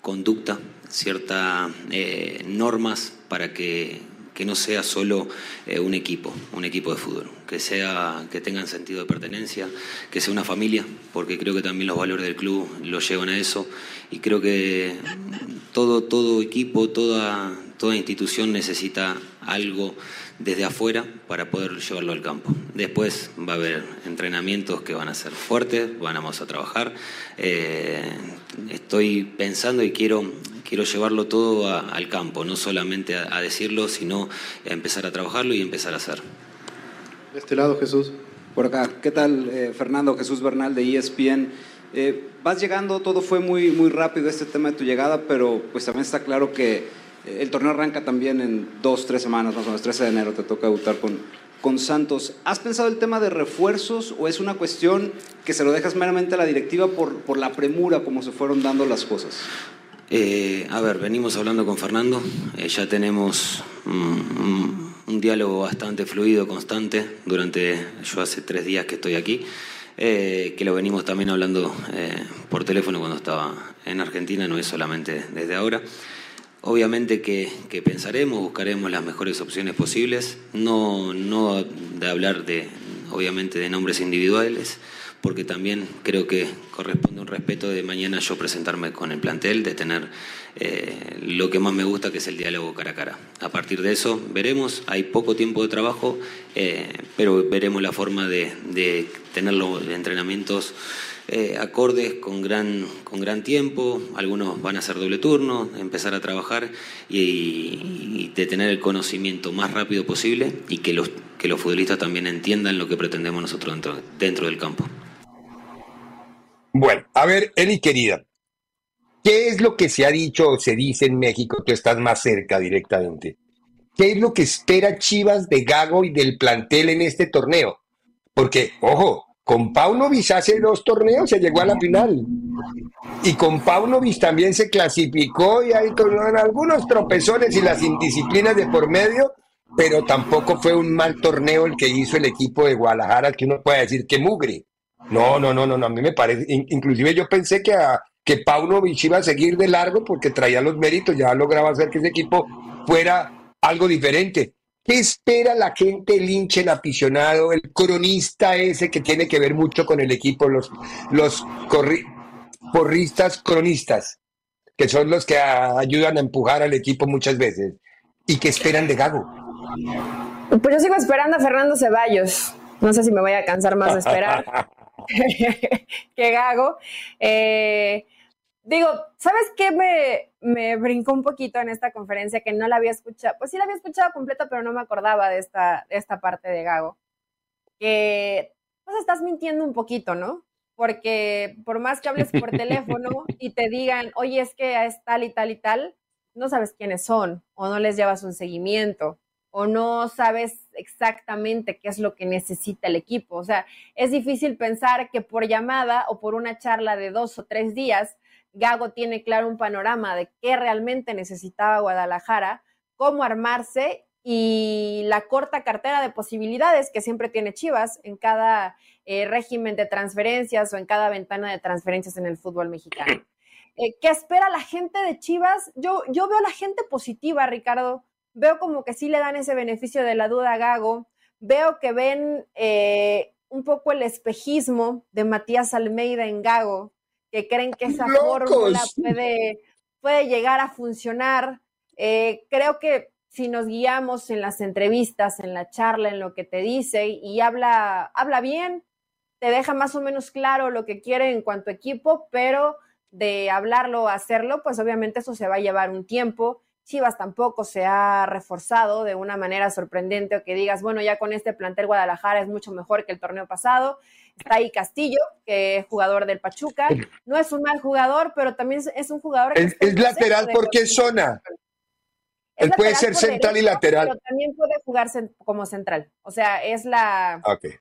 Conducta, ciertas eh, normas para que, no sea solo eh, un equipo, un equipo de fútbol, que, sea, que tengan sentido de pertenencia, que sea una familia, porque creo que también los valores del club lo llevan a eso. Y creo que todo, todo equipo, toda, toda institución necesita algo desde afuera para poder llevarlo al campo. Después va a haber entrenamientos que van a ser fuertes, vamos a trabajar. Eh, estoy pensando y quiero, quiero llevarlo todo al campo, no solamente a, decirlo, sino a empezar a trabajarlo y empezar a hacer. De este lado, Jesús. Por acá. ¿Qué tal, eh, Fernando? Jesús Bernal de ESPN. Eh, vas llegando, todo fue muy, muy rápido este tema de tu llegada, pero pues también está claro que el torneo arranca también en dos, tres semanas, más o menos, 13 de enero te toca debutar con, con Santos. ¿Has pensado el tema de refuerzos o es una cuestión que se lo dejas meramente a la directiva por, por la premura como se fueron dando las cosas? Eh, a ver, venimos hablando con Fernando, eh, ya tenemos un, diálogo bastante fluido, constante, durante, yo hace tres días que estoy aquí, eh, que lo venimos también hablando por teléfono cuando estaba en Argentina, no es solamente desde ahora. Obviamente que, pensaremos, buscaremos las mejores opciones posibles, no, no de hablar de, obviamente, de nombres individuales, porque también creo que corresponde un respeto de mañana yo presentarme con el plantel, de tener eh, lo que más me gusta, que es el diálogo cara a cara. A partir de eso veremos, hay poco tiempo de trabajo, eh, pero veremos la forma de, de tener los entrenamientos eh, acordes con gran, con gran tiempo, algunos van a hacer doble turno, empezar a trabajar y, de tener el conocimiento más rápido posible y que los, que los futbolistas también entiendan lo que pretendemos nosotros dentro, dentro del campo. Bueno, a ver, Eli querida, ¿qué es lo que se ha dicho o se dice en México? Tú estás más cerca directamente. ¿Qué es lo que espera Chivas de Gago y del plantel en este torneo? Porque, ojo, con Paunovic hace dos torneos se llegó a la final. Y con Paunovic también se clasificó y hay algunos tropezones y las indisciplinas de por medio, pero tampoco fue un mal torneo el que hizo el equipo de Guadalajara, que uno puede decir que mugre. No, no, no, no, a mí me parece, inclusive yo pensé que, a, que Paunovic iba a seguir de largo porque traía los méritos, ya lograba hacer que ese equipo fuera algo diferente. ¿Qué espera la gente, el hincha, el aficionado, el cronista ese que tiene que ver mucho con el equipo, los, los porristas cronistas, que son los que ayudan a empujar al equipo muchas veces? ¿Y qué esperan de Gago? Pues yo sigo esperando a Fernando Ceballos. No sé si me voy a cansar más de esperar que Gago. Eh, digo, ¿sabes qué me, me, brincó un poquito en esta conferencia que no la había escuchado? Pues sí la había escuchado completa, pero no me acordaba de esta, de esta parte de Gago. Que pues estás mintiendo un poquito, ¿no? Porque por más que hables por teléfono y te digan, oye, es que es tal y tal y tal, no sabes quiénes son o no les llevas un seguimiento o no sabes exactamente qué es lo que necesita el equipo. O sea, es difícil pensar que por llamada o por una charla de dos o tres días Gago tiene claro un panorama de qué realmente necesitaba Guadalajara, cómo armarse y la corta cartera de posibilidades que siempre tiene Chivas en cada eh, régimen de transferencias o en cada ventana de transferencias en el fútbol mexicano. Eh, ¿Qué espera la gente de Chivas? Yo, yo veo a la gente positiva, Ricardo. Veo como que sí le dan ese beneficio de la duda a Gago. Veo que ven eh, un poco el espejismo de Matías Almeida en Gago, que creen que esa fórmula puede, puede llegar a funcionar. Eh, creo que si nos guiamos en las entrevistas, en la charla, en lo que te dice y habla, habla bien, te deja más o menos claro lo que quiere en cuanto a equipo, pero de hablarlo a hacerlo, pues obviamente eso se va a llevar un tiempo. Chivas tampoco se ha reforzado de una manera sorprendente o que digas, bueno, ya con este plantel Guadalajara es mucho mejor que el torneo pasado. Está ahí Castillo, que es jugador del Pachuca. No es un mal jugador, pero también es un jugador que es, lateral porque es zona. Él puede ser central y lateral. Pero también puede jugarse como central. O sea, es la. Okay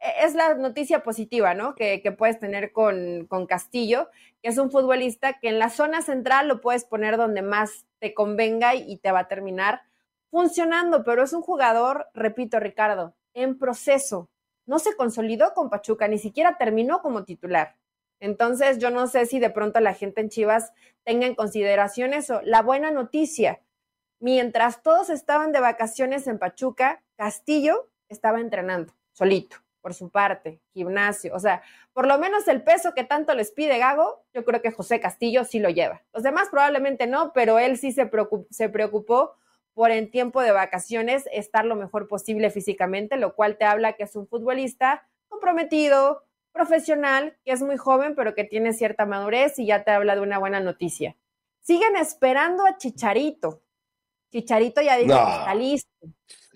es la noticia positiva, ¿no? Que, puedes tener con, con, Castillo, que es un futbolista que en la zona central lo puedes poner donde más te convenga y te va a terminar funcionando, pero es un jugador, repito, Ricardo, en proceso. No se consolidó con Pachuca, ni siquiera terminó como titular. Entonces, yo no sé si de pronto la gente en Chivas tenga en consideración eso. La buena noticia, mientras todos estaban de vacaciones en Pachuca, Castillo estaba entrenando solito por su parte, gimnasio, o sea, por lo menos el peso que tanto les pide Gago, yo creo que José Castillo sí lo lleva. Los demás probablemente no, pero él sí se preocupó, se preocupó por en tiempo de vacaciones estar lo mejor posible físicamente, lo cual te habla que es un futbolista comprometido, profesional, que es muy joven, pero que tiene cierta madurez y ya te habla de una buena noticia. Siguen esperando a Chicharito. Chicharito ya dijo que está listo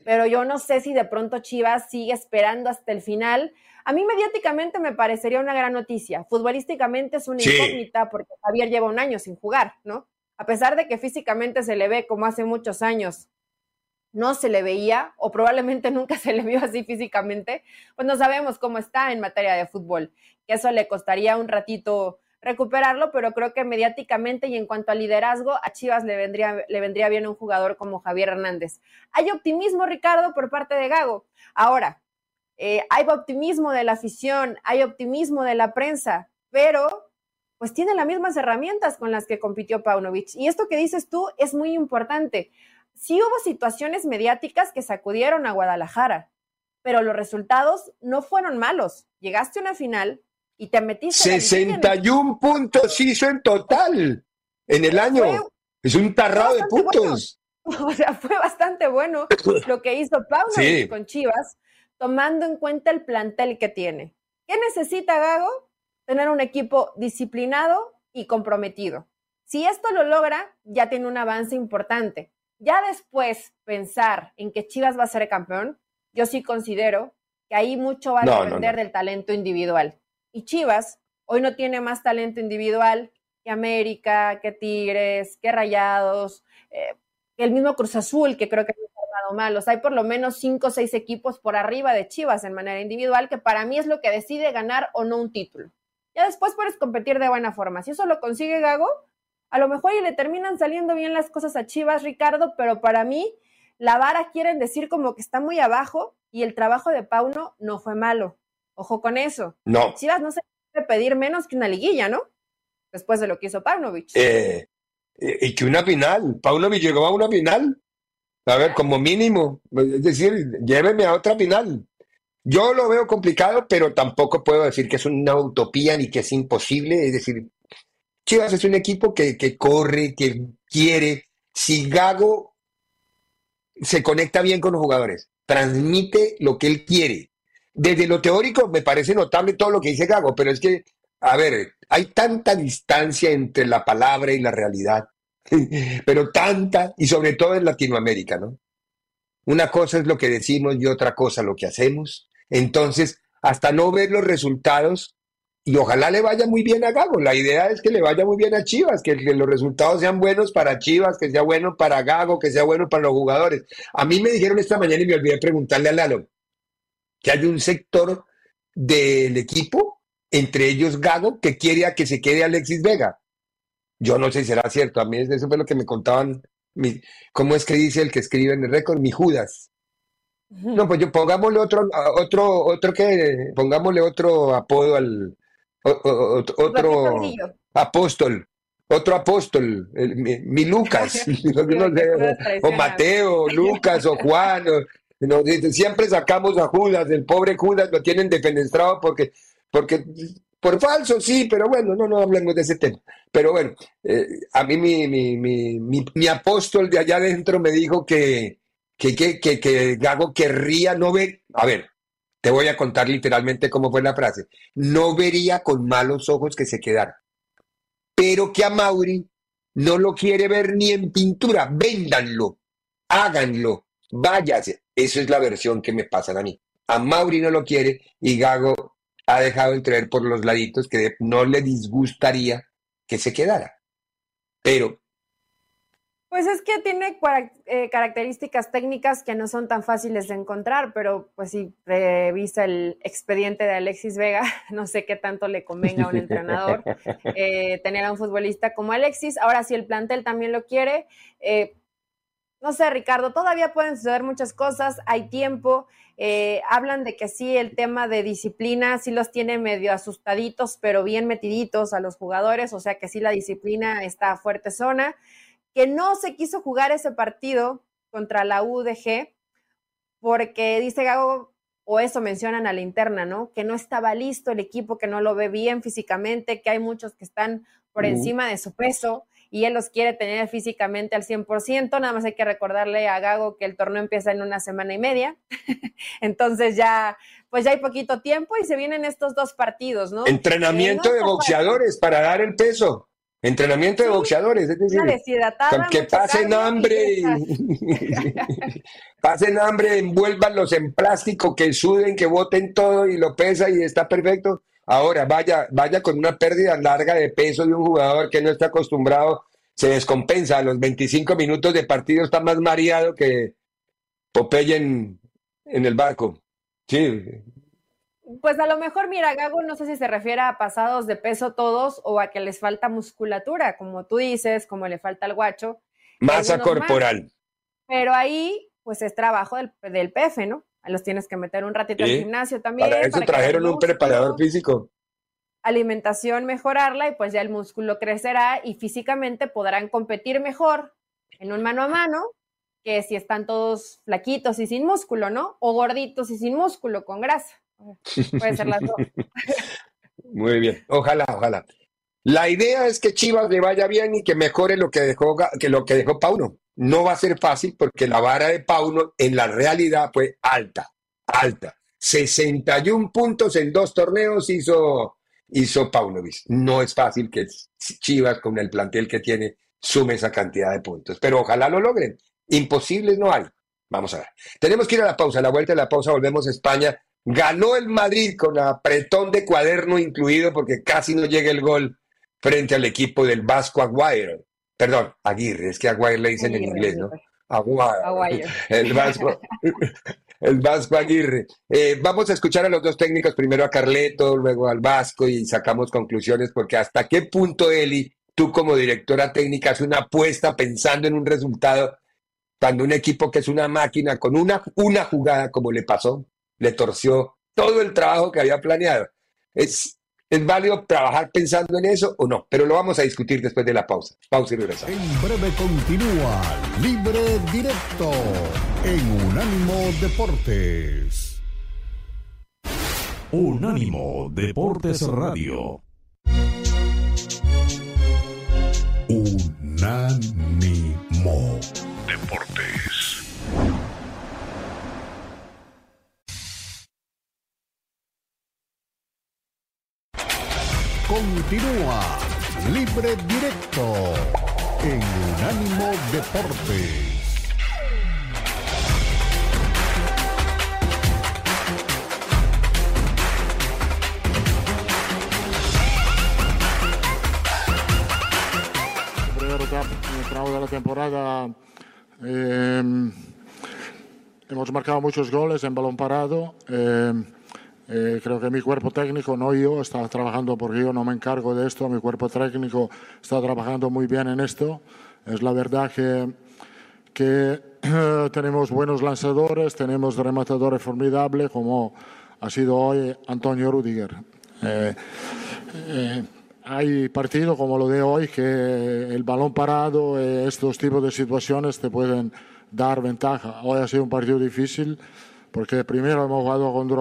pero yo no sé si de pronto Chivas sigue esperando hasta el final. A mí mediáticamente me parecería una gran noticia. Futbolísticamente es una incógnita porque Javier lleva un año sin jugar, ¿no? A pesar de que físicamente se le ve como hace muchos años, no se le veía o probablemente nunca se le vio así físicamente, pues no sabemos cómo está en materia de fútbol, eso le costaría un ratito recuperarlo, pero creo que mediáticamente y en cuanto a liderazgo, a Chivas le vendría, le vendría bien un jugador como Javier Hernández. Hay optimismo, Ricardo, por parte de Gago. Ahora, eh, hay optimismo de la afición, hay optimismo de la prensa, pero pues tiene las mismas herramientas con las que compitió Paunovic. Y esto que dices tú es muy importante. Sí hubo situaciones mediáticas que sacudieron a Guadalajara, pero los resultados no fueron malos. Llegaste a una final, y te metiste. 61 puntos hizo en total en el año. es un tarrado de puntos. O sea, fue bastante bueno lo que hizo Pauno con Chivas, tomando en cuenta el plantel que tiene. ¿Qué necesita Gago? Tener un equipo disciplinado y comprometido. Si esto lo logra, ya tiene un avance importante. Ya después pensar en que Chivas va a ser campeón, yo sí considero que ahí mucho va a depender del talento individual. Y Chivas hoy no tiene más talento individual que América, que Tigres, que Rayados, eh, que el mismo Cruz Azul, que creo que no ha formado mal. O sea, hay por lo menos cinco o seis equipos por arriba de Chivas en manera individual, que para mí es lo que decide ganar o no un título. Ya después puedes competir de buena forma. Si eso lo consigue Gago, a lo mejor y le terminan saliendo bien las cosas a Chivas, Ricardo, pero para mí la vara quieren decir como que está muy abajo y el trabajo de Pauno no fue malo. Ojo con eso. No. Chivas no se puede pedir menos que una liguilla, ¿no? Después de lo que hizo Paunovic. Eh, eh, y que una final. Paunovic llegó a una final. A ver, como mínimo. Es decir, lléveme a otra final. Yo lo veo complicado, pero tampoco puedo decir que es una utopía ni que es imposible. Es decir, Chivas es un equipo que, que corre, que quiere. Si Gago se conecta bien con los jugadores, transmite lo que él quiere, desde lo teórico me parece notable todo lo que dice Gago, pero es que, a ver, hay tanta distancia entre la palabra y la realidad, pero tanta, y sobre todo en Latinoamérica, ¿no? Una cosa es lo que decimos y otra cosa lo que hacemos. Entonces, hasta no ver los resultados, y ojalá le vaya muy bien a Gago. La idea es que le vaya muy bien a Chivas, que, los resultados sean buenos para Chivas, que sea bueno para Gago, que sea bueno para los jugadores. A mí me dijeron esta mañana y me olvidé preguntarle a Lalo, que hay un sector del equipo, entre ellos Gago, que quiere a que se quede Alexis Vega. Yo no sé si será cierto, a mí eso fue lo que me contaban, ¿cómo es que dice el que escribe en el récord? Mi Judas. No, pues yo pongámosle otro, otro, otro que, pongámosle otro apodo al, otro apóstol, otro apóstol, mi, Lucas, o Mateo, Lucas, o Juan, siempre sacamos a Judas, el pobre Judas lo tienen defenestrado porque, porque por falso, sí, pero bueno, no, no hablemos de ese tema. Pero bueno, eh, a mí mi, mi, mi, mi, apóstol de allá adentro me dijo que, que, que, que, que Gago querría no ver, a ver, te voy a contar literalmente cómo fue la frase, no vería con malos ojos que se quedara, pero que a Mauri no lo quiere ver ni en pintura, véndanlo, háganlo, váyase. Eso es la versión que me pasan a mí. A Mauri no lo quiere y Gago ha dejado entrever por los laditos que no le disgustaría que se quedara. Pero pues es que tiene eh, características técnicas que no son tan fáciles de encontrar, pero pues si revisa el expediente de Alexis Vega, no sé qué tanto le convenga a un entrenador eh, tener a un futbolista como Alexis. Ahora, si el plantel también lo quiere, eh, no sé, Ricardo, todavía pueden suceder muchas cosas, hay tiempo. hablan de que sí, el tema de disciplina sí los tiene medio asustaditos, pero bien metiditos a los jugadores, o sea que sí la disciplina está a fuerte zona que no se quiso jugar ese partido contra la UDG porque dice Gago, o eso mencionan a la interna, ¿no? Que no estaba listo el equipo, que no lo ve bien físicamente, que hay muchos que están por encima de su peso y él los quiere tener físicamente al 100%. Nada más hay que recordarle a Gago que el torneo empieza en una semana y media. Entonces ya, pues ya hay poquito tiempo y se vienen estos dos partidos, ¿no? Entrenamiento de boxeadores para dar el peso. Entrenamiento de boxeadores, es decir, que pasen hambre, pasen hambre, envuélvanlos en plástico, que suden, que boten todo y lo pesa y está perfecto. Ahora, vaya, vaya con una pérdida larga de peso de un jugador que no está acostumbrado, se descompensa. A los 25 minutos de partido está más mareado que Popeye en, en el barco. Sí, pues a lo mejor, mira, Gago, no sé si se refiere a pasados de peso todos o a que les falta musculatura, como tú dices, como le falta al guacho. Masa corporal. Pero ahí, pues es trabajo del, del PF, ¿no? Los tienes que meter un ratito al gimnasio también. Para eso trajeron un preparador físico. Alimentación, mejorarla y pues ya el músculo crecerá y físicamente podrán competir mejor en un mano a mano que si están todos flaquitos y sin músculo, ¿no? O gorditos y sin músculo, con grasa. Puede ser las dos. Muy bien, ojalá, ojalá. La idea es que Chivas le vaya bien y que mejore lo que dejó, que lo que dejó Pauno. No va a ser fácil porque la vara de Pauno en la realidad fue alta, alta. 61 puntos en dos torneos hizo, hizo Paunovic. No es fácil que Chivas, con el plantel que tiene, sume esa cantidad de puntos. Pero ojalá lo logren. Imposibles no hay. Vamos a ver. Tenemos que ir a la pausa. La vuelta de la pausa volvemos a España Ganó el Madrid con apretón de cuaderno incluido porque casi no llega el gol frente al equipo del Vasco Aguirre. Perdón, Aguirre, es que Aguirre le dicen en inglés, ¿no? Aguirre. El Vasco, el Vasco Aguirre. Eh, vamos a escuchar a los dos técnicos, primero a Carleto, luego al Vasco y sacamos conclusiones porque hasta qué punto, Eli, tú como directora técnica haces una apuesta pensando en un resultado cuando un equipo que es una máquina con una, una jugada como le pasó le torció todo el trabajo que había planeado. ¿Es, ¿Es válido trabajar pensando en eso o no? Pero lo vamos a discutir después de la pausa. Pausa y regresamos. En breve continúa Libre Directo en Unánimo Deportes. Unánimo Deportes Radio. Unánimo Continúa Libre Directo en Unánimo Deportes. Primero tramo de la temporada eh, hemos marcado muchos goles en balón parado. Eh, eh, creo que mi cuerpo técnico, no yo, está trabajando porque yo no me encargo de esto, mi cuerpo técnico está trabajando muy bien en esto. Es la verdad que, que tenemos buenos lanzadores, tenemos rematadores formidables como ha sido hoy Antonio Rudiger. Eh, eh, hay partidos como lo de hoy que el balón parado, estos tipos de situaciones te pueden dar ventaja. Hoy ha sido un partido difícil porque primero hemos jugado contra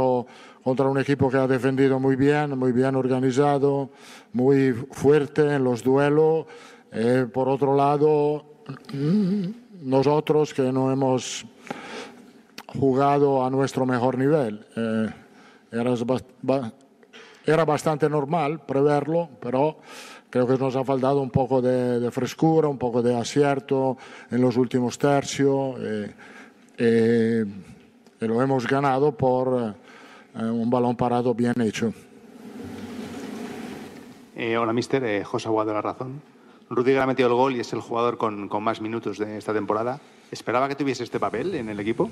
contra un equipo que ha defendido muy bien, muy bien organizado, muy fuerte en los duelos. Eh, por otro lado, nosotros que no hemos jugado a nuestro mejor nivel. Eh, era, bastante normal preverlo, pero creo que nos ha faltado un poco de, frescura, un poco de acierto en los últimos tercios. Eh, y lo hemos ganado por un balón parado bien hecho. hola, mister. José Aguado, La Razón. Rudiger ha metido el gol y es el jugador con, con más minutos de esta temporada. ¿Esperaba que tuviese este papel en el equipo?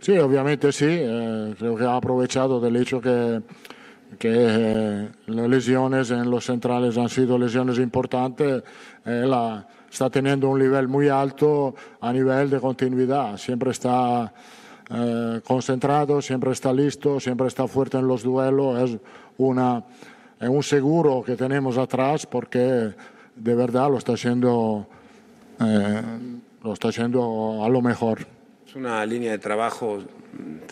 Sí, obviamente sí. Eh, creo que ha aprovechado del hecho que, que eh, las lesiones en los centrales han sido lesiones importantes. Él está teniendo un nivel muy alto a nivel de continuidad. Siempre está eh, concentrado, siempre está listo, siempre está fuerte en los duelos. Es, una, es un seguro que tenemos atrás porque de verdad lo está haciendo, lo está haciendo a lo mejor una línea de trabajo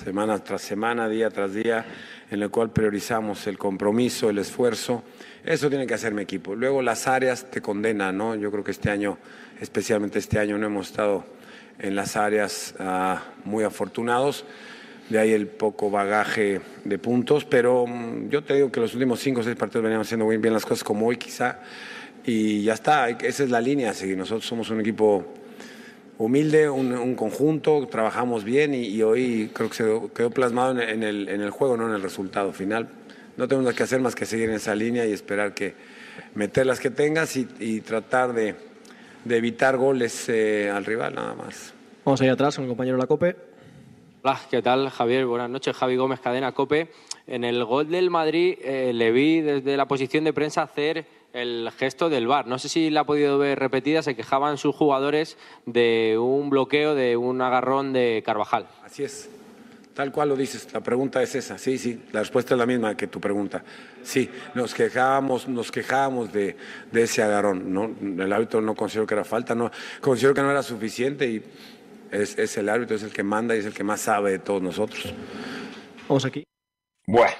semana tras semana, día tras día, en la cual priorizamos el compromiso, el esfuerzo. Eso tiene que hacer mi equipo. Luego las áreas te condenan, ¿no? Yo creo que este año, especialmente este año, no hemos estado en las áreas ah, muy afortunados. De ahí el poco bagaje de puntos, pero mm, yo te digo que los últimos cinco o seis partidos veníamos haciendo muy bien las cosas como hoy quizá, y ya está, esa es la línea a seguir. Nosotros somos un equipo humilde, un, conjunto, trabajamos bien y, hoy creo que se quedó plasmado en, el, en el juego, no en el resultado final. No tenemos que hacer más que seguir en esa línea y esperar que meter las que tengas y, tratar de, evitar goles eh, al rival nada más. Vamos allá atrás con el compañero La Cope. Hola, ¿qué tal Javier? Buenas noches, Javi Gómez, Cadena Cope. En el gol del Madrid eh, le vi desde la posición de prensa hacer el gesto del VAR. No sé si la ha podido ver repetida, se quejaban sus jugadores de un bloqueo, de un agarrón de Carvajal. Así es. Tal cual lo dices, la pregunta es esa, sí, sí, la respuesta es la misma que tu pregunta. Sí, nos quejábamos, nos quejábamos de, ese agarrón, ¿no? El árbitro no consideró que era falta, no, consideró que no era suficiente y es, es el árbitro, es el que manda y es el que más sabe de todos nosotros. Vamos aquí. Bueno,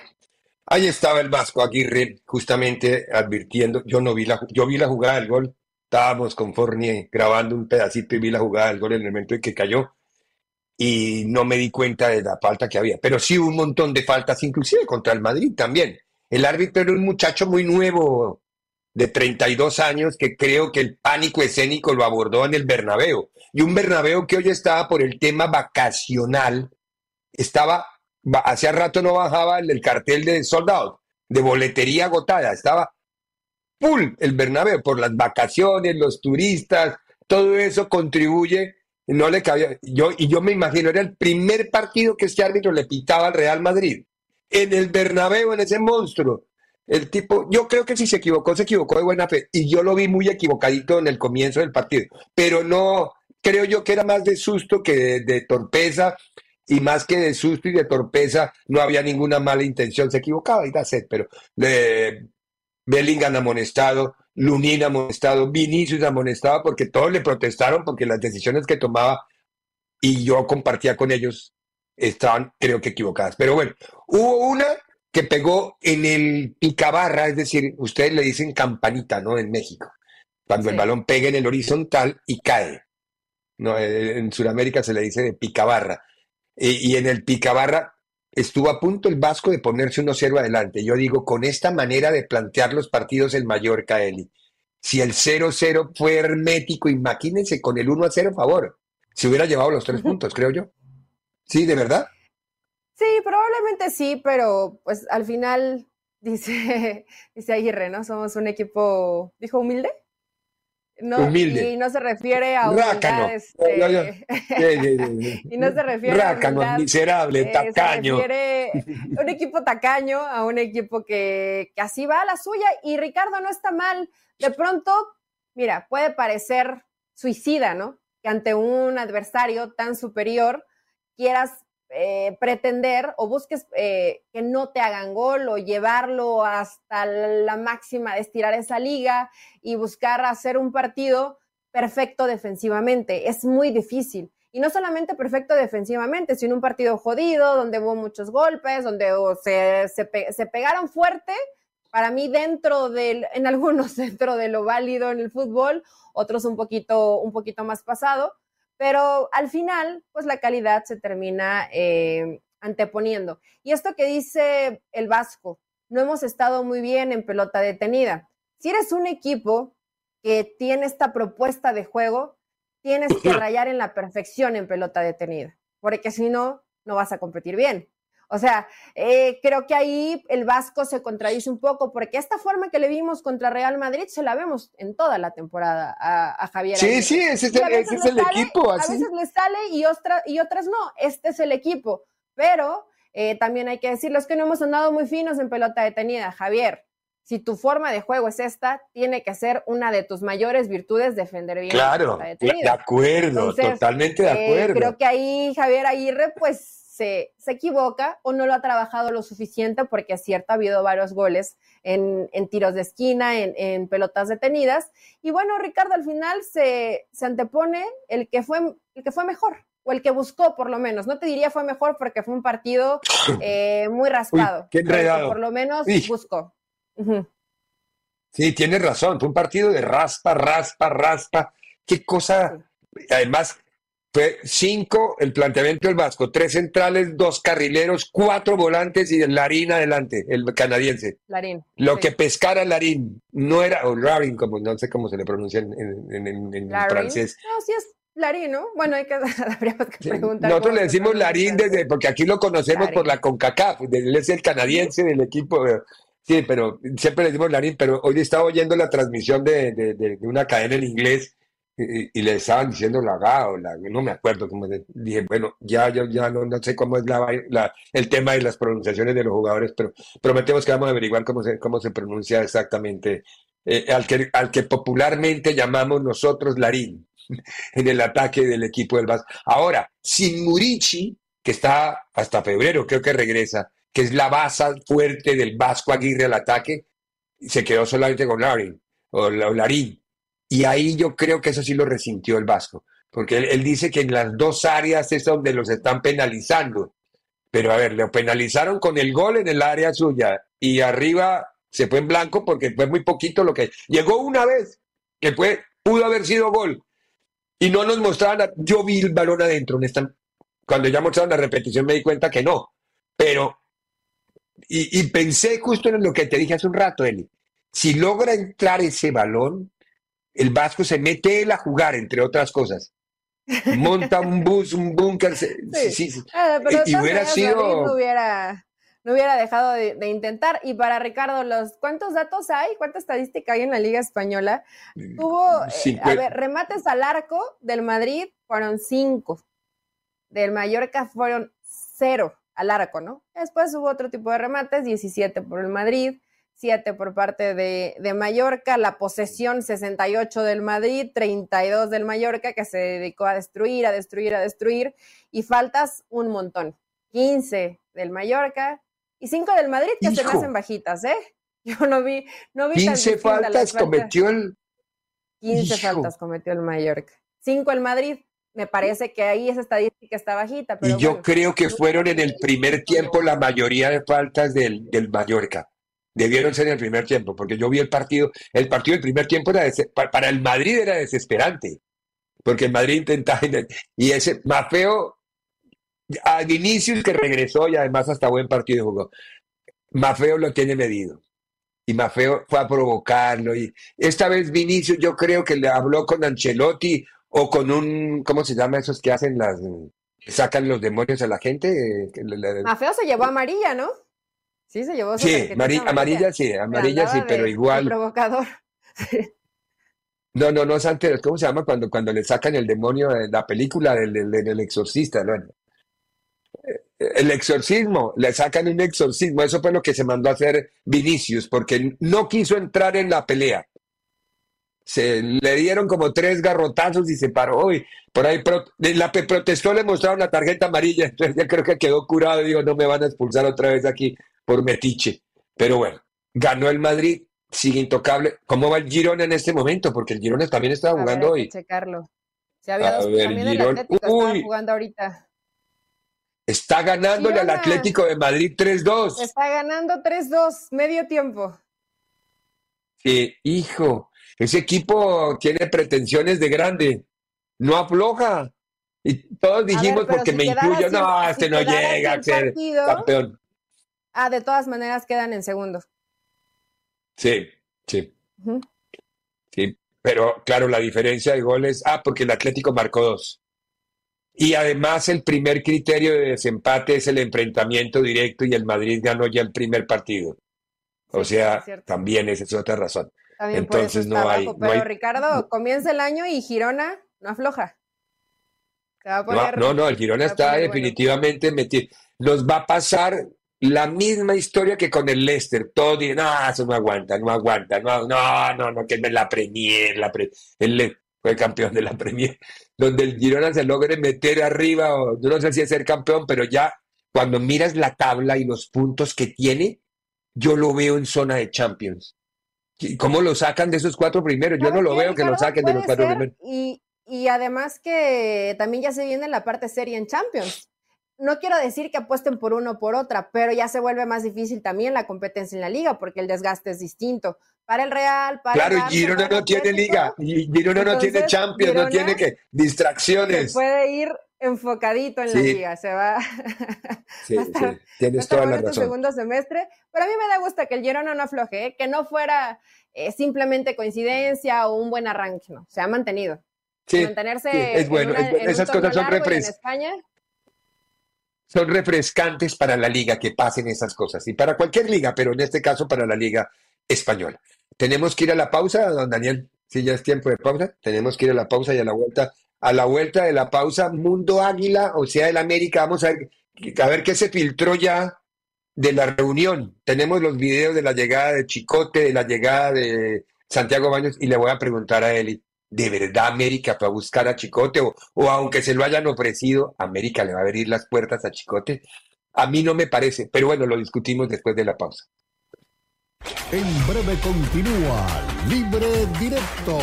Ahí estaba el Vasco Aguirre justamente advirtiendo, yo no vi la, yo vi la jugada del gol, estábamos con Fournier grabando un pedacito y vi la jugada del gol en el momento en que cayó y no me di cuenta de la falta que había, pero sí hubo un montón de faltas, inclusive contra el Madrid también. El árbitro era un muchacho muy nuevo, de 32 años, que creo que el pánico escénico lo abordó en el Bernabéu. Y un Bernabéu que hoy estaba por el tema vacacional, estaba hacía rato no bajaba el, cartel de soldado, de boletería agotada, estaba full el Bernabéu por las vacaciones, los turistas, todo eso contribuye, no le cabía, yo, y yo me imagino, era el primer partido que este árbitro le pitaba al Real Madrid, en el Bernabéu, en ese monstruo. El tipo, yo creo que si se equivocó, se equivocó de buena fe. Y yo lo vi muy equivocadito en el comienzo del partido. Pero no, creo yo que era más de susto que de torpeza y más que de susto y de torpeza, no había ninguna mala intención, se equivocaba y da sed, pero eh, Bellingham amonestado, Lunin amonestado, Vinicius amonestado, porque todos le protestaron porque las decisiones que tomaba y yo compartía con ellos estaban, creo que equivocadas. Pero bueno, hubo una que pegó en el picabarra, es decir, ustedes le dicen campanita, ¿no? En México, cuando el balón pega en el horizontal y cae. No, en Sudamérica se le dice de picabarra y en el Picabarra estuvo a punto el Vasco de ponerse 1-0 adelante. Yo digo, con esta manera de plantear los partidos el Mallorca, Eli, si el 0-0 fue hermético, imagínense con el 1-0 a favor. Se hubiera llevado los tres puntos, creo yo. ¿Sí, de verdad? Sí, probablemente sí, pero pues al final dice, dice Aguirre, ¿no? Somos un equipo, dijo humilde. No, Y no se refiere a Rácano. Este, y no se refiere a miserable, eh, tacaño. Se refiere a un equipo tacaño, a un equipo que, que así va a la suya. Y Ricardo no está mal. De pronto, mira, puede parecer suicida, ¿no? Que ante un adversario tan superior quieras eh, pretender o busques eh, que no te hagan gol o llevarlo hasta la máxima de estirar esa liga y buscar hacer un partido perfecto defensivamente. Es muy difícil. Y no solamente perfecto defensivamente, sino un partido jodido, donde hubo muchos golpes, donde se, se, pegaron fuerte, para mí dentro del, en algunos dentro de lo válido en el fútbol, otros un poquito, un poquito más pasado, pero al final, pues la calidad se termina eh, anteponiendo. Y esto que dice el Vasco, no hemos estado muy bien en pelota detenida. si eres un equipo que tiene esta propuesta de juego, tienes que rayar en la perfección en pelota detenida, porque si no, no vas a competir bien. O sea, eh, creo que ahí el Vasco se contradice un poco, porque esta forma que le vimos contra Real Madrid se la vemos en toda la temporada a, Javier. Sí, sí, ese es el, equipo. A veces le sale y, y otras no. Este es el equipo. Pero eh, también hay que decirlo, es que no hemos andado muy finos en pelota detenida, Javier. Si tu forma de juego es esta, tiene que ser una de tus mayores virtudes defender bien. Claro, de acuerdo, totalmente de eh, acuerdo. creo que ahí Javier Aguirre, pues se, se, equivoca o no lo ha trabajado lo suficiente, porque es cierto, ha habido varios goles en, en tiros de esquina, en, en, pelotas detenidas. Y bueno, Ricardo, al final se, se antepone el que, fue, el que fue mejor, o el que buscó por lo menos. No te diría fue mejor porque fue un partido eh, muy raspado. qué enredado. Por lo menos buscó. Sí, tienes razón, fue un partido de raspa, raspa, raspa. Qué cosa. Además, fue cinco el planteamiento del Vasco, tres centrales, dos carrileros, cuatro volantes y el Larín adelante, el canadiense. Larín. Lo que pescara Larín, no era, o Larín, como no sé cómo se le pronuncia en, en francés. No, sí es Larín, ¿no? Bueno, hay que, habríamos que preguntar. Nosotros le decimos Larín desde, porque aquí lo conocemos por la CONCACAF, él es el canadiense del equipo. Sí, pero siempre le decimos Larín, pero hoy estaba oyendo la transmisión de, de, una cadena en inglés y, le estaban diciendo la o la, no me acuerdo cómo dije, bueno, ya yo ya no, no sé cómo es la, el tema de las pronunciaciones de los jugadores, pero prometemos que vamos a averiguar cómo se, cómo se pronuncia exactamente eh, al, que, al que popularmente llamamos nosotros Larín. en el ataque del equipo del Vasco. Ahora, sin Murici, que está hasta febrero, creo que regresa, que es la base fuerte del Vasco Aguirre al ataque, se quedó solamente con Larín, o Larín. Y ahí yo creo que eso sí lo resintió el Vasco, porque él, dice que en las dos áreas es donde los están penalizando. Pero a ver, lo penalizaron con el gol en el área suya y arriba se fue en blanco porque fue muy poquito lo que llegó una vez, que fue, pudo haber sido gol, y no nos mostraban, yo vi el balón adentro, cuando ya mostraron la repetición me di cuenta que no, pero, y, pensé justo en lo que te dije hace un rato, Eli, si logra entrar ese balón, el Vasco se mete él a jugar, entre otras cosas. Monta un bus, un búnker. Sí. Ah, y, hubiera sido. hubiera, no hubiera dejado de, intentar. Y para Ricardo, los ¿cuántos datos hay? ¿Cuánta estadística hay en la Liga Española? Mm, Tuvo, eh, a ver, remates al arco del Madrid fueron cinco. Del Mallorca fueron cero al arco, ¿no? Después hubo otro tipo de remates, 17 por el Madrid, 7 por parte de, de, Mallorca, la posesión 68 del Madrid, 32 del Mallorca, que se dedicó a destruir, a destruir, a destruir, y faltas un montón. 15 del Mallorca, y cinco del Madrid que se me hacen bajitas, ¿eh? Yo no vi, no vi 15 faltas cometió el. 15 faltas cometió el Mallorca. Cinco el Madrid. Me parece que ahí esa estadística está bajita. y yo creo que fueron en el primer tiempo la mayoría de faltas del, del Mallorca. Debieron ser en el primer tiempo, porque yo vi el partido. El partido del primer tiempo era para el Madrid era desesperante, porque el Madrid intentaba. Y ese más feo a Vinicius que regresó y además hasta buen partido jugó. Mafeo lo tiene medido. Y Mafeo fue a provocarlo. Y esta vez Vinicius yo creo que le habló con Ancelotti o con un, ¿cómo se llama esos que hacen las, sacan los demonios a la gente? Mafeo se llevó amarilla, ¿no? Sí, se llevó. Sí, amarilla, sí, amarilla sí, pero igual. provocador. No, no, no es antes, ¿cómo se llama cuando, cuando le sacan el demonio de la película del, del, exorcista? ¿no? el exorcismo, le sacan un exorcismo, eso fue lo que se mandó a hacer Vinicius, porque no quiso entrar en la pelea. Se le dieron como tres garrotazos y se paró. Y por ahí la protestó, le mostraron la tarjeta amarilla, entonces ya creo que quedó curado y digo, no me van a expulsar otra vez aquí por metiche. Pero bueno, ganó el Madrid, sigue intocable. ¿Cómo va el Girona en este momento? Porque el Girona también estaba jugando hoy. Checarlo. Se había dos, también el Atlético jugando ahorita. Está ganándole al Atlético de Madrid 3-2. Está ganando 3-2, medio tiempo. Sí, hijo, ese equipo tiene pretensiones de grande. No afloja. Y todos dijimos, porque me incluyo, no, este no llega a ser campeón. Ah, de todas maneras quedan en segundo. Sí, sí. Sí, pero claro, la diferencia de goles, ah, porque el Atlético marcó dos. Y además el primer criterio de desempate es el enfrentamiento directo y el Madrid ganó ya el primer partido. O sea, es también esa es otra razón. También Entonces no hay, abajo. no Pero hay, Ricardo, comienza el año y Girona no afloja. Se va a no, poner, no, no, el Girona está bueno. definitivamente metido. Nos va a pasar la misma historia que con el Leicester. Todos dicen, no, eso no aguanta, no aguanta, no, no, no, no, que es la Premier, la Pre- el Le- fue campeón de la Premier, donde el Girona se logre meter arriba, o yo no sé si es ser campeón, pero ya cuando miras la tabla y los puntos que tiene, yo lo veo en zona de Champions. ¿Y ¿Cómo lo sacan de esos cuatro primeros? Yo no lo ¿Qué, veo que lo saquen de los cuatro primeros. Y, y además que también ya se viene la parte seria en Champions. No quiero decir que apuesten por uno o por otra, pero ya se vuelve más difícil también la competencia en la liga porque el desgaste es distinto. Para el Real, para Claro, el Barça, Girona no tiene Atlético, liga, y Girona no tiene Champions, no Girona tiene que se distracciones. puede ir enfocadito en la Sí. liga, se va, Sí, va a estar, sí, va a tienes estar toda la razón. segundo semestre, pero a mí me da gusto que el Girona no afloje, ¿eh? que no fuera eh, simplemente coincidencia o un buen arranque, no, se ha mantenido. Sí, Mantenerse es en bueno, una- es Esas cosas son largo y en refres- España, son refrescantes para la liga que pasen esas cosas y para cualquier liga, pero en este caso para la liga española. Tenemos que ir a la pausa, don Daniel. Si ya es tiempo de pausa, tenemos que ir a la pausa y a la vuelta. A la vuelta de la pausa, Mundo Águila, o sea, el América, vamos a ver, a ver qué se filtró ya de la reunión. Tenemos los videos de la llegada de Chicote, de la llegada de Santiago Baños, y le voy a preguntar a Eli, ¿de verdad América fue a buscar a Chicote? O, o aunque se lo hayan ofrecido, ¿América le va a abrir las puertas a Chicote? A mí no me parece, pero bueno, lo discutimos después de la pausa. En breve continúa Libre Directo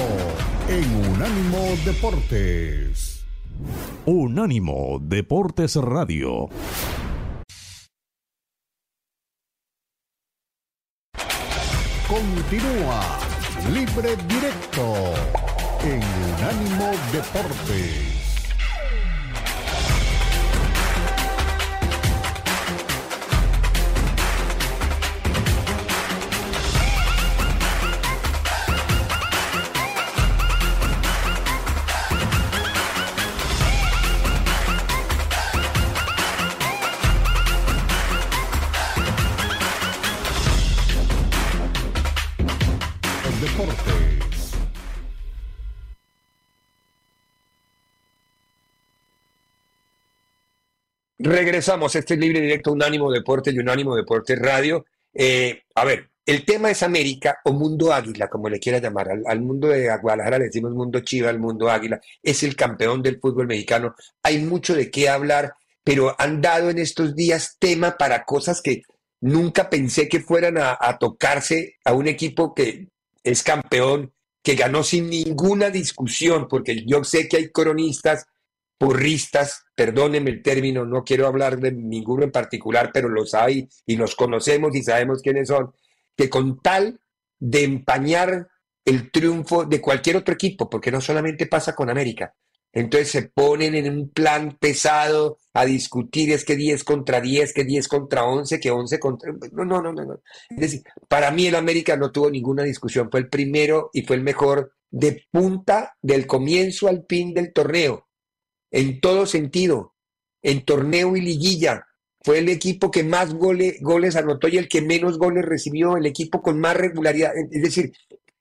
en Unánimo Deportes. Unánimo Deportes Radio. Continúa Libre Directo en Unánimo Deportes. Regresamos, este es Libre Directo, Unánimo Deporte y Unánimo Deporte Radio. Eh, a ver, el tema es América o Mundo Águila, como le quiera llamar. Al, al mundo de Guadalajara le decimos Mundo Chiva, al Mundo Águila. Es el campeón del fútbol mexicano. Hay mucho de qué hablar, pero han dado en estos días tema para cosas que nunca pensé que fueran a, a tocarse a un equipo que es campeón, que ganó sin ninguna discusión, porque yo sé que hay cronistas porristas, perdónenme el término, no quiero hablar de ninguno en particular, pero los hay y los conocemos y sabemos quiénes son, que con tal de empañar el triunfo de cualquier otro equipo, porque no solamente pasa con América, entonces se ponen en un plan pesado a discutir, es que 10 contra 10, que 10 contra 11, que 11 contra... No, no, no, no. no. Es decir, para mí el América no tuvo ninguna discusión, fue el primero y fue el mejor de punta del comienzo al fin del torneo en todo sentido, en torneo y liguilla. Fue el equipo que más gole- goles anotó y el que menos goles recibió, el equipo con más regularidad. Es decir,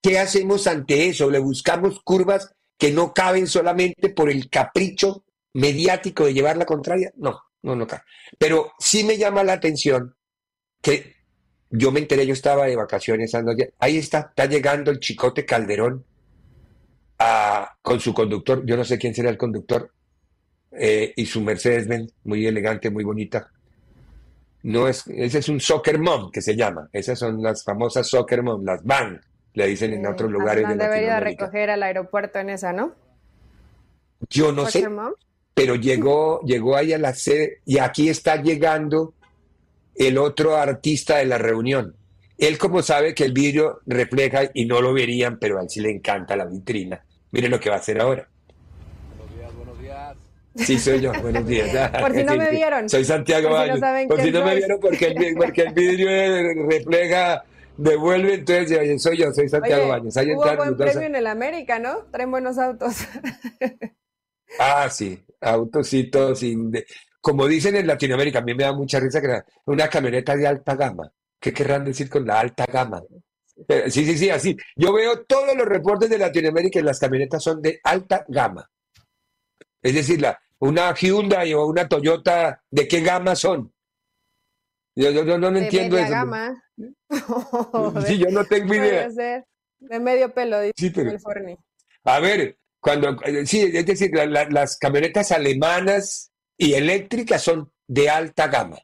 ¿qué hacemos ante eso? ¿Le buscamos curvas que no caben solamente por el capricho mediático de llevar la contraria? No, no, no cabe. Pero sí me llama la atención que yo me enteré, yo estaba de vacaciones, ahí está, está llegando el Chicote Calderón con su conductor, yo no sé quién será el conductor, eh, y su Mercedes-Benz, muy elegante, muy bonita. No es, ese es un soccer mom que se llama. Esas son las famosas soccer mom, las van, le dicen en otros lugares de Latinoamérica. recoger al aeropuerto en esa, ¿no? Yo no sé, mom. pero llegó, llegó ahí a la sede y aquí está llegando el otro artista de la reunión. Él como sabe que el vidrio refleja y no lo verían, pero a él sí le encanta la vitrina. Miren lo que va a hacer ahora. Sí, soy yo. Buenos días. Por si no me vieron. Soy Santiago Por si no Baños. saben Por si no me vieron, porque el, vi- porque el vidrio refleja devuelve, entonces soy yo, soy Santiago Oye, Baños. Ahí hubo entran buen premio en el América, ¿no? Traen buenos autos. Ah, sí, autocitos de- como dicen en Latinoamérica, a mí me da mucha risa que una camioneta de alta gama. ¿Qué querrán decir con la alta gama? Eh, sí, sí, sí, así. Yo veo todos los reportes de Latinoamérica y las camionetas son de alta gama. Es decir, la, una Hyundai o una Toyota, ¿de qué gama son? Yo, yo- yo no, de entiendo media eso. gama. Sí, yo no tengo idea. De medio pelo, dice Sí, pero- el. A ver, cuando, eh, sí, es decir, la- la- las camionetas alemanas y eléctricas son de alta gama.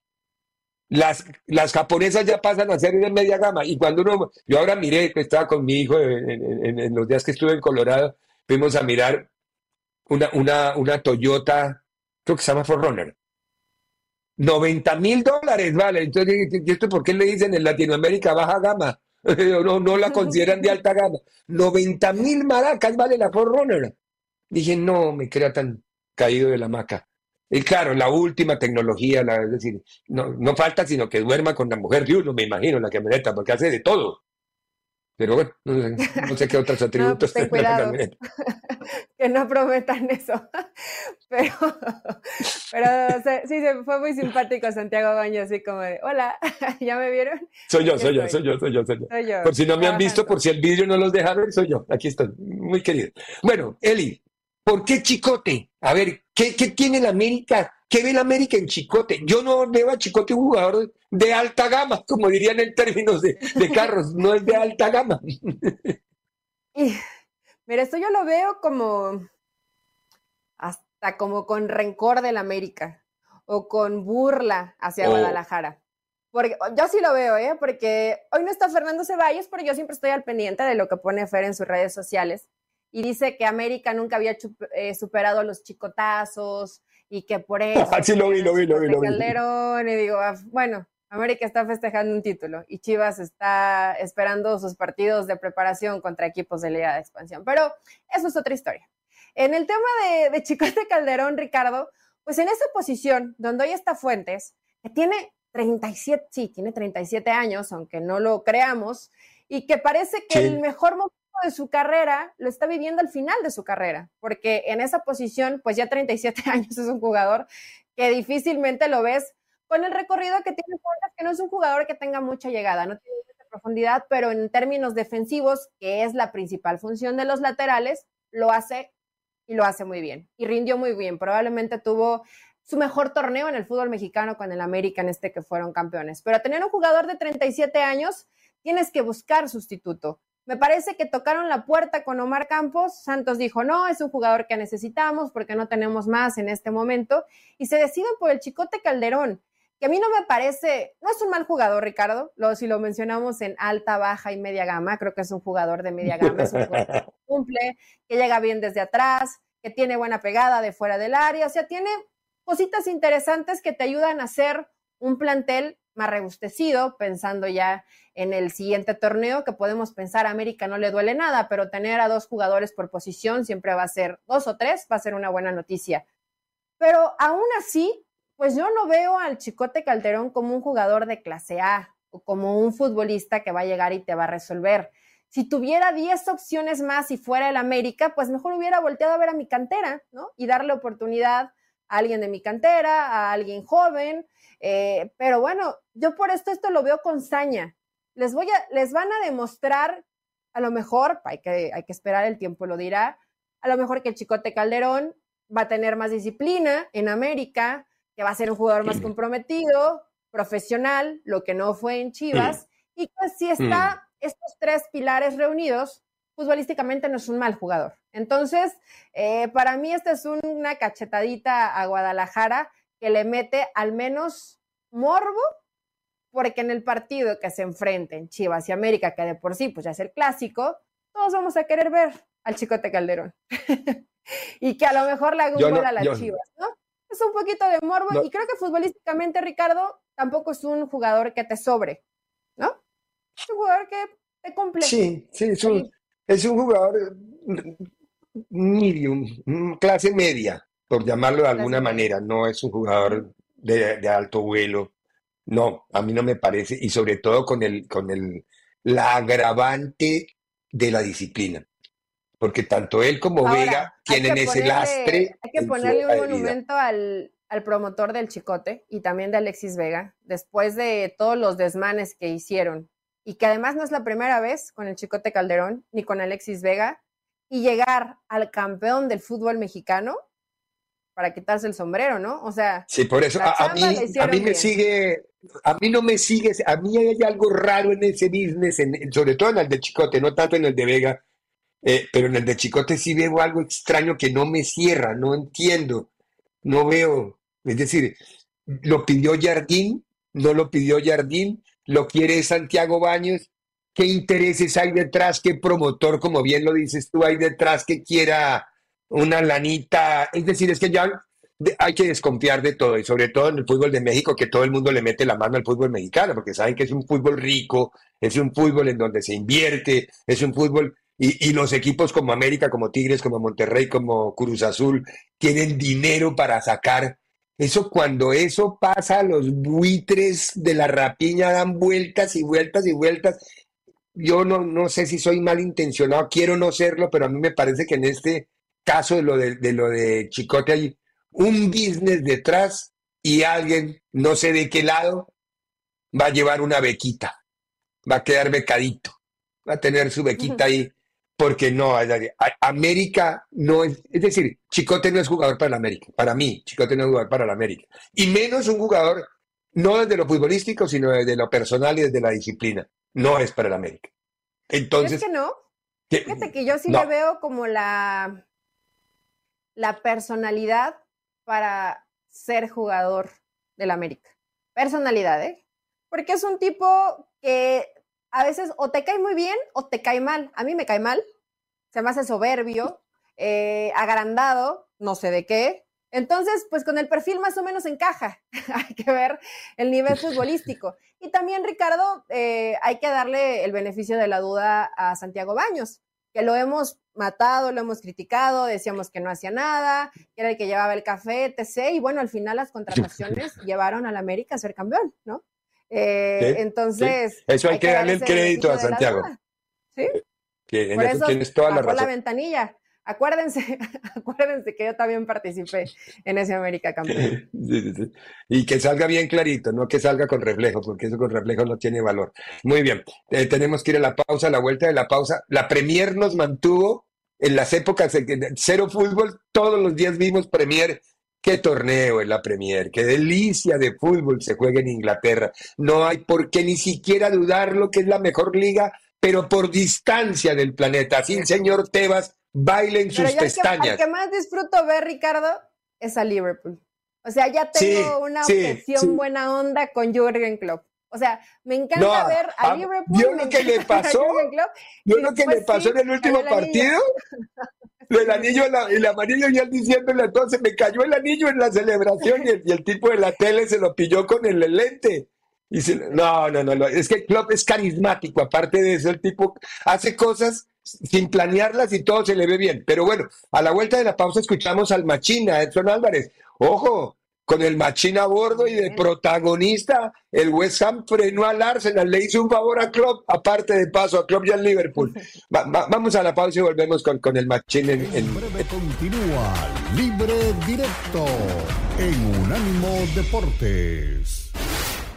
Las, las japonesas ya pasan a ser de media gama. Y cuando uno, yo ahora miré, que estaba con mi hijo en- en los días que estuve en Colorado, fuimos a mirar una, una, una Toyota, creo que se llama 4Runner. 90 mil dólares, vale. Entonces, ¿y esto por qué le dicen en Latinoamérica baja gama? No, no la consideran de alta gama. 90 mil maracas vale la 4Runner. Dije, no me crea tan caído de la hamaca. Y claro, la última tecnología, la, es decir, no, no falta sino que duerma con la mujer de uno, me imagino, la camioneta, porque hace de todo. Pero bueno, no sé, no sé qué otros No, atributos pues la cuidado. camioneta. que no prometan eso. Pero, pero se- sí, se fue muy simpático Santiago Baño, así como de, hola, ¿ya me vieron? Soy yo, soy yo, soy yo, soy yo, soy yo. Soy yo, Por si no me han visto, por si el vídeo no los deja ver, soy yo. Aquí estoy, muy querido. Bueno, Eli, ¿por qué Chicote? A ver, ¿qué, qué tiene la América? ¿Qué ve la América en Chicote? Yo no veo a Chicote un jugador de alta gama, como dirían en términos de, de carros, no es de alta gama. Y mira, esto yo lo veo como hasta como con rencor del América o con burla hacia Oh. Guadalajara. Porque yo sí lo veo, ¿eh? Porque hoy no está Fernando Ceballos, pero yo siempre estoy al pendiente de lo que pone Fer en sus redes sociales. Y dice que América nunca había eh, superado los chicotazos y que por eso. Sí, lo vi, lo vi, lo vi, lo vi. Calderón, y digo, bueno, América está festejando un título y Chivas está esperando sus partidos de preparación contra equipos de Liga de Expansión. Pero eso es otra historia. En el tema de, de Chicote Calderón, Ricardo, pues en esa posición donde hoy está Fuentes, que tiene 37, sí, tiene 37 años, aunque no lo creamos, y que parece que Sí. el mejor momento de su carrera lo está viviendo al final de su carrera, porque en esa posición, pues ya 37 años es un jugador que difícilmente lo ves con el recorrido que tiene que no es un jugador que tenga mucha llegada, no tiene mucha profundidad, pero en términos defensivos, que es la principal función de los laterales, lo hace y lo hace muy bien. Y rindió muy bien. Probablemente tuvo su mejor torneo en el fútbol mexicano con el América en este que fueron campeones. Pero a tener un jugador de 37 años, tienes que buscar sustituto. Me parece que tocaron la puerta con Omar Campos. Santos dijo, no, es un jugador que necesitamos porque no tenemos más en este momento. Y se deciden por el Chicote Calderón, que a mí no me parece, no es un mal jugador, Ricardo. Lo, si lo mencionamos en alta, baja y media gama, creo que es un jugador de media gama. Es un jugador que cumple, que llega bien desde atrás, que tiene buena pegada de fuera del área. O sea, tiene cositas interesantes que te ayudan a hacer un plantel más rebustecido, pensando ya en el siguiente torneo, que podemos pensar a América no le duele nada, pero tener a dos jugadores por posición siempre va a ser, dos o tres, va a ser una buena noticia. Pero aún así, pues yo no veo al Chicote Calderón como un jugador de clase A o como un futbolista que va a llegar y te va a resolver. Si tuviera 10 opciones más y fuera el América, pues mejor hubiera volteado a ver a mi cantera, ¿no? Y darle oportunidad a alguien de mi cantera, a alguien joven. Eh, pero bueno, yo por esto esto lo veo con saña. Les, voy a, les van a demostrar, a lo mejor, hay que, hay que esperar, el tiempo lo dirá, a lo mejor que el Chicote Calderón va a tener más disciplina en América, que va a ser un jugador más comprometido, profesional, lo que no fue en Chivas, y que si está estos tres pilares reunidos, futbolísticamente no es un mal jugador. Entonces, eh, para mí esta es un- una cachetadita a Guadalajara que le mete al menos morbo, porque en el partido que se enfrenten Chivas y América, que de por sí pues ya es el clásico, todos vamos a querer ver al Chicote Calderón. y que a lo mejor le haga un Yo no- gol a las. Chivas, ¿no? Es un poquito de morbo No. y creo que futbolísticamente, Ricardo, tampoco es un jugador que te sobre, ¿no? Es un jugador que te cumple. Sí, sí, es un, es un jugador mm, medium, mm, clase media, por llamarlo de alguna manera. No es un jugador de, de alto vuelo. No, a mí no me parece. Y sobre todo con el, con el, la agravante de la disciplina. Porque tanto él como Ahora, Vega tienen ese lastre. Hay que ponerle un monumento al, al promotor del Chicote y también de Alexis Vega, después de todos los desmanes que hicieron. Y que además no es la primera vez con el Chicote Calderón ni con Alexis Vega. Y llegar al campeón del fútbol mexicano para quitarse el sombrero, ¿no? O sea, Sí, por eso a, a mí, a mí me bien. sigue, a mí no me sigue, a mí hay algo raro en ese business, en- sobre todo en el de Chicote, no tanto en el de Vega, eh, pero en el de Chicote sí veo algo extraño que no me cierra, no entiendo, no veo, es decir, lo pidió Jardín, no lo pidió Jardín, lo quiere Santiago Baños, ¿qué intereses hay detrás? ¿Qué promotor, como bien lo dices tú, hay detrás que quiera una lanita? Es decir, es que ya hay que desconfiar de todo, y sobre todo en el fútbol de México, que todo el mundo le mete la mano al fútbol mexicano, porque saben que es un fútbol rico, es un fútbol en donde se invierte, es un fútbol, y, y los equipos como América, como Tigres, como Monterrey, como Cruz Azul, tienen dinero para sacar. Eso cuando eso pasa, los buitres de la rapiña dan vueltas y vueltas y vueltas. Yo no, no sé si soy malintencionado, quiero no serlo, pero a mí me parece que en este caso de lo de, de lo de Chicote hay un business detrás y alguien, no sé de qué lado, va a llevar una bequita, va a quedar becadito, va a tener su bequita ahí, porque no, América no es, es decir, Chicote no es jugador para la América, para mí, Chicote no es jugador para la América, y menos un jugador, no desde lo futbolístico, sino desde lo personal y desde la disciplina, no es para la América. Entonces, ¿Crees que no? Fíjate que yo sí no. le veo como la, la personalidad para ser jugador del América. Personalidad, ¿eh? Porque es un tipo que a veces o te cae muy bien o te cae mal. A mí me cae mal, se me hace soberbio, eh, agrandado, no sé de qué. Entonces, pues con el perfil más o menos encaja. hay que ver el nivel futbolístico. Y también, Ricardo, eh, hay que darle el beneficio de la duda a Santiago Baños, que lo hemos matado, lo hemos criticado, decíamos que no hacía nada, que era el que llevaba el café, etc. Y bueno, al final las contrataciones llevaron al América a ser campeón, ¿no? Eh, Sí, entonces. sí. Eso hay que darle el crédito a Santiago. Sí, que en por eso eso tienes toda la razón. ventanilla. Acuérdense, acuérdense que yo también participé en ese América campeón. Sí, sí, sí. Y que salga bien clarito, no que salga con reflejo, porque eso con reflejo no tiene valor. Muy bien, eh, tenemos que ir a la pausa, a la vuelta de la pausa. La Premier nos mantuvo en las épocas de cero fútbol, todos los días vimos Premier. Qué torneo es la Premier, qué delicia de fútbol se juega en Inglaterra. No hay por qué ni siquiera dudarlo que es la mejor liga, pero por distancia del planeta. Así el señor Tebas baila en Pero sus yo al que, pestañas. que más disfruto ver, Ricardo, es a Liverpool. O sea, ya tengo Sí, una sí, obsesión sí. buena onda con Jürgen Klopp. O sea, me encanta No, ver a a- Liverpool. ¿vio me lo que le pasó? Jürgen Klopp, ¿Vio y lo que le pasó en el último el partido? El anillo, la- el amarillo y él diciéndole entonces, me cayó el anillo en la celebración y el, y el tipo de la tele se lo pilló con el lente. Y se- no, no, no, no, es que Klopp es carismático, aparte de eso, el tipo hace cosas sin planearlas y todo se le ve bien. Pero bueno, a la vuelta de la pausa escuchamos al Machina, Edson Álvarez. Ojo, con el Machina a bordo y de protagonista, el West Ham frenó al Arsenal, le hizo un favor a Klopp, aparte de paso a Klopp y al Liverpool. Va- va- vamos a la pausa y volvemos con, con el Machín en, en- breve continúa Libre Directo en Unánimo Deportes.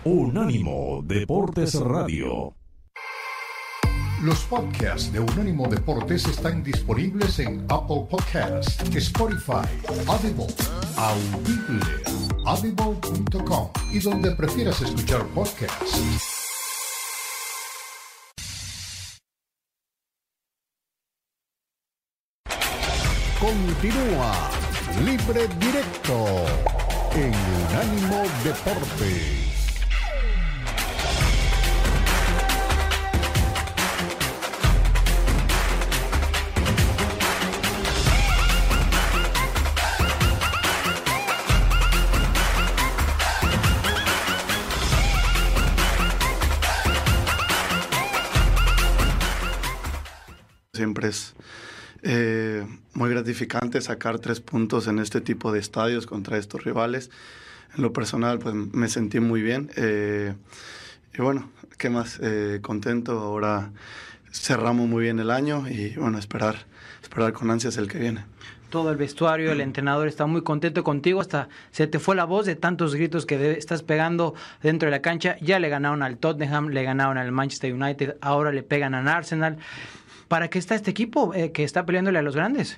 Unánimo Deportes Radio. Los podcasts de Unánimo Deportes están disponibles en Apple Podcasts, Spotify, Audible, Audible, audible.com y donde prefieras escuchar podcasts. Continúa Libre Directo en Unánimo Deportes. Siempre es eh, muy gratificante sacar tres puntos en este tipo de estadios contra estos rivales. En lo personal, pues me sentí muy bien. eh, y bueno, ¿qué más? Eh, contento, ahora cerramos muy bien el año y bueno, esperar, esperar con ansias el que viene todo el vestuario, el entrenador está muy contento contigo, hasta se te fue la voz de tantos gritos que estás pegando dentro de la cancha. Ya le ganaron al Tottenham, le ganaron al Manchester United, ahora le pegan al Arsenal. ¿Para qué está este equipo eh, que está peleándole a los grandes?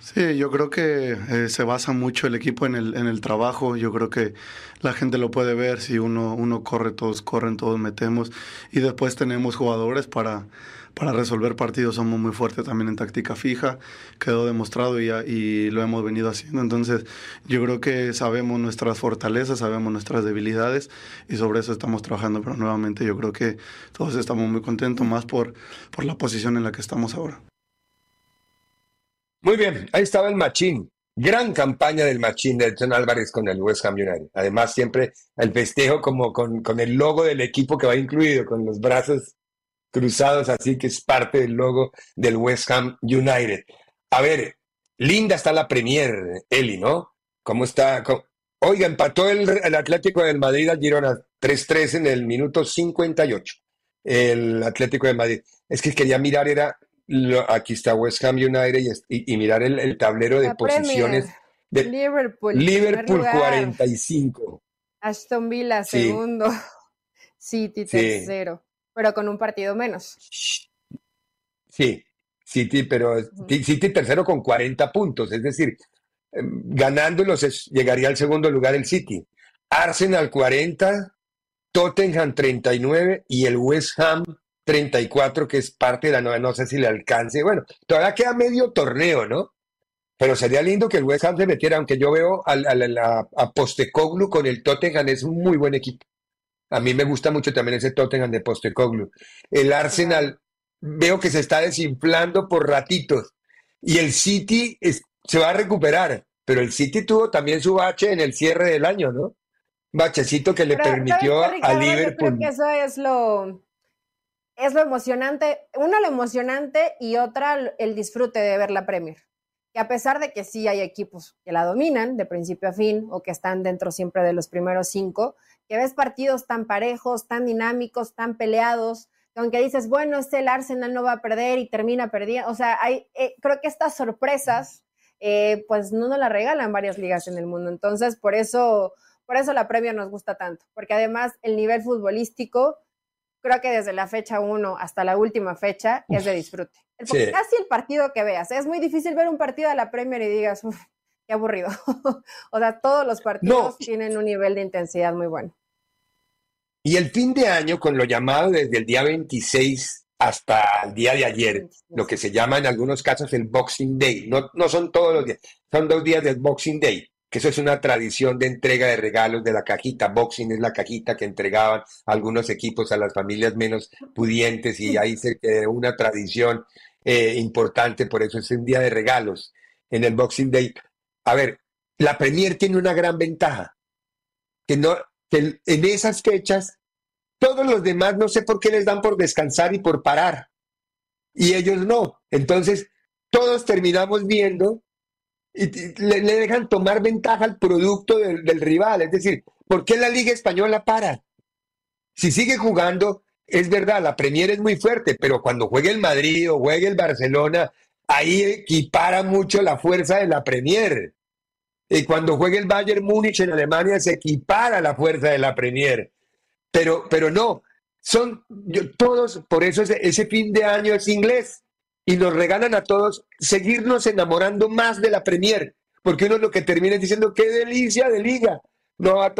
Sí, yo creo que eh, se basa mucho el equipo en el, en el trabajo. Yo creo que la gente lo puede ver. Si uno, uno corre, todos corren, todos metemos. Y después tenemos jugadores para, para resolver partidos. Somos muy fuertes también en táctica fija. Quedó demostrado y, y lo hemos venido haciendo. Entonces, yo creo que sabemos nuestras fortalezas, sabemos nuestras debilidades y sobre eso estamos trabajando. Pero nuevamente, yo creo que todos estamos muy contentos, más por, por la posición en la que estamos ahora. Muy bien, ahí estaba el Machín. Gran campaña del Machín de Edson Álvarez con el West Ham United. Además, siempre el festejo como con, con el logo del equipo que va incluido, con los brazos cruzados, así que es parte del logo del West Ham United. A ver, linda está la Premier, Eli, ¿no? ¿Cómo está? Oiga, empató el, el, Atlético del Madrid a Girona 3-3 en el minuto 58. El Atlético de Madrid. Es que quería mirar, era aquí está West Ham United y, mirar el, tablero de posiciones. De Liverpool. Liverpool 45. Aston Villa segundo. City tercero. Pero con un partido menos. Sí, City, pero City tercero con 40 puntos. Es decir, em, ganándolos llegaría al segundo lugar el City. Arsenal 40, Tottenham 39 y el West Ham 34, que es parte de la nueva, no sé si le alcance. Bueno, todavía queda medio torneo, ¿no? Pero sería lindo que el West Ham se metiera, aunque yo veo a, a, a, Postecoglu con el Tottenham, es un muy buen equipo. A mí me gusta mucho también ese Tottenham de Postecoglu. El Arsenal veo que se está desinflando por ratitos. Y el City se va a recuperar, pero el City tuvo también su bache en el cierre del año, ¿no? Bachecito que le permitió a Liverpool. creo que eso es lo, es lo emocionante, una lo emocionante y otra el disfrute de ver la Premier. Que a pesar de que sí hay equipos que la dominan de principio a fin o que están dentro siempre de los primeros cinco, que ves partidos tan parejos, tan dinámicos, tan peleados, que aunque dices, bueno, este el Arsenal no va a perder y termina perdiendo, o sea, hay, eh, creo que estas sorpresas, eh, pues no nos las regalan varias ligas en el mundo. Entonces, por eso, por eso la Premier nos gusta tanto, porque además el nivel futbolístico creo que desde la fecha 1 hasta la última fecha es de disfrute. Casi el partido que veas. Es muy difícil ver un partido de la Premier y digas, uff, qué aburrido. o sea, todos los partidos tienen un nivel de intensidad muy bueno. Y el fin de año, con lo llamado desde el día 26 hasta el día de ayer, lo que se llama en algunos casos el Boxing Day. No, no son todos los días, son dos días del Boxing Day que eso es una tradición de entrega de regalos de la cajita. Boxing es la cajita que entregaban algunos equipos a las familias menos pudientes y ahí se quedó una tradición eh, importante, por eso es un día de regalos en el Boxing Day. A ver, la Premier tiene una gran ventaja, que, no, que en esas fechas todos los demás no sé por qué les dan por descansar y por parar, y ellos no. Entonces, todos terminamos viendo y le, dejan tomar ventaja al producto del, rival. Es decir, ¿por qué la Liga Española para? Si sigue jugando, es verdad, la Premier es muy fuerte, pero cuando juegue el Madrid o juegue el Barcelona, ahí equipara mucho la fuerza de la Premier. Y cuando juegue el Bayern Múnich en Alemania, se equipara la fuerza de la Premier. Pero, pero no, son todos, por eso ese, ese fin de año es inglés y nos regalan a todos seguirnos enamorando más de la Premier, porque uno lo que termina diciendo, qué delicia de liga. No, eh,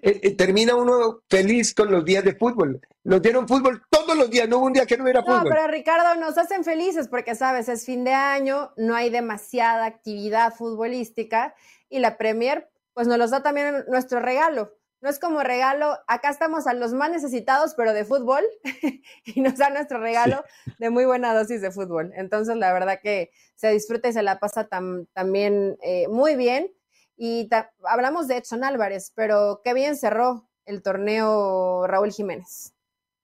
eh, termina uno feliz con los días de fútbol. Nos dieron fútbol todos los días, no hubo un día que no hubiera fútbol. No, pero Ricardo, nos hacen felices porque, sabes, es fin de año, no hay demasiada actividad futbolística y la Premier, pues nos los da también nuestro regalo no es como regalo, acá estamos a los más necesitados, pero de fútbol, y nos da nuestro regalo de muy buena dosis de fútbol. Entonces, la verdad que se disfruta y se la pasa también eh, muy bien. Y hablamos de Edson Álvarez, pero qué bien cerró el torneo Raúl Jiménez.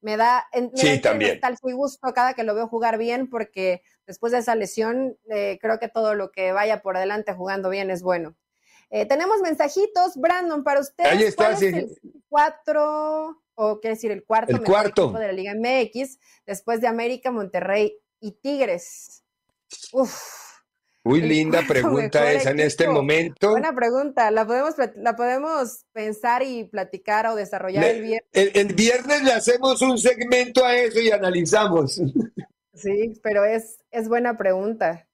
Me da, sí, también. tal fui gusto cada que lo veo jugar bien, porque después de esa lesión, eh, creo que todo lo que vaya por delante jugando bien es bueno. Eh, tenemos mensajitos, Brandon, para usted. Ahí está, cuatro, o quiere decir el cuarto, El mejor cuarto. equipo de la Liga MX, después de América, Monterrey y Tigres. Uf, Muy El linda pregunta esa en este momento. buena pregunta. La podemos, la podemos pensar y platicar o desarrollar Le- el viernes. El, el viernes le hacemos un segmento a eso y analizamos. Sí, pero es, es buena pregunta.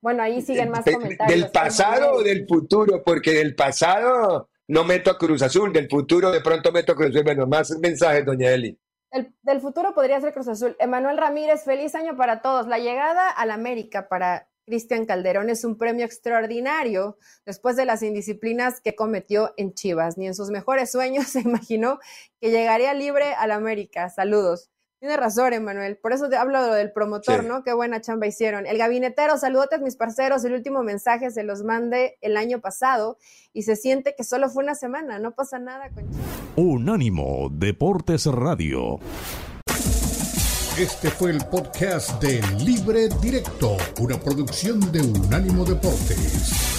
Bueno, ahí siguen más De- comentarios. ¿Del pasado o del futuro? Porque del pasado no meto a Cruz Azul, del futuro de pronto meto a Cruz Azul. Bueno, más mensajes, doña Eli. El- del futuro podría ser Cruz Azul. Emanuel Ramírez, feliz año para todos. La llegada al América para Cristian Calderón es un premio extraordinario después de las indisciplinas que cometió en Chivas. Ni en sus mejores sueños se imaginó que llegaría libre al América. Saludos. Tiene razón, Emanuel. Por eso te hablo de lo del promotor, Sí. ¿no? Qué buena chamba hicieron. El gabinetero, saludotes mis parceros. El último mensaje se los mandé el año pasado y se siente que solo fue una semana. No pasa nada con. Unánimo Deportes Radio. Este fue el podcast de Libre Directo, una producción de Unánimo Deportes.